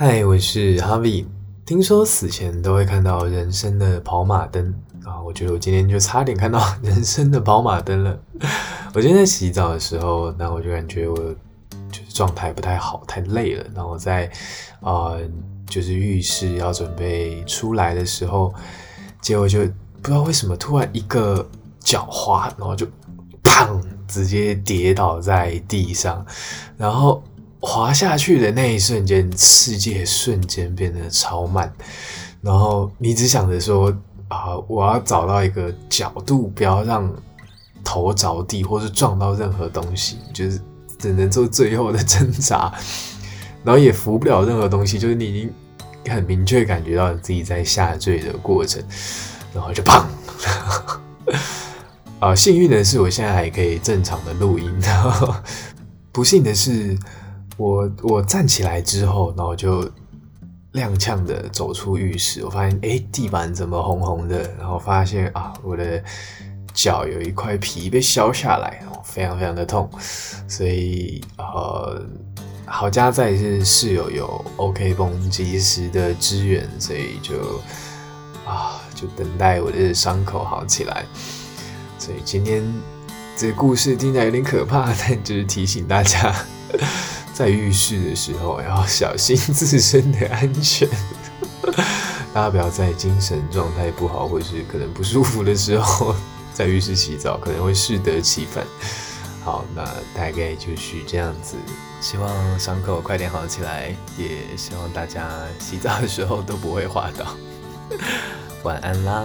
嗨，我是 Harvie。听说死前都会看到人生的跑马灯啊，我觉得我今天就差点看到人生的跑马灯了。我今天在洗澡的时候，那我就感觉我就是状态不太好，太累了。然后我在啊、就是浴室要准备出来的时候，结果就不知道为什么突然一个脚滑，然后就砰，直接跌倒在地上，然后。滑下去的那一瞬间，世界瞬间变得超慢，然后你只想着说啊，我要找到一个角度，不要让头着地，或是撞到任何东西，就是只能做最后的挣扎，然后也扶不了任何东西，就是你已经很明确感觉到你自己在下坠的过程，然后就砰！啊，幸运的是，我现在还可以正常的录音，不幸的是。我我站起来之后，然后就踉跄的走出浴室。我发现，哎，地板怎么红红的？然后发现啊，我的脚有一块皮被削下来，然后非常非常的痛。所以呃，好家在是室友有 OK 绷及时的支援，所以就啊，就等待我的伤口好起来。所以今天这故事听起来有点可怕，但就是提醒大家。在浴室的时候要小心自身的安全，大家不要在精神状态不好或是可能不舒服的时候在浴室洗澡，可能会适得其反。好，那大概就是这样子，希望伤口快点好起来，也希望大家洗澡的时候都不会滑倒。晚安啦。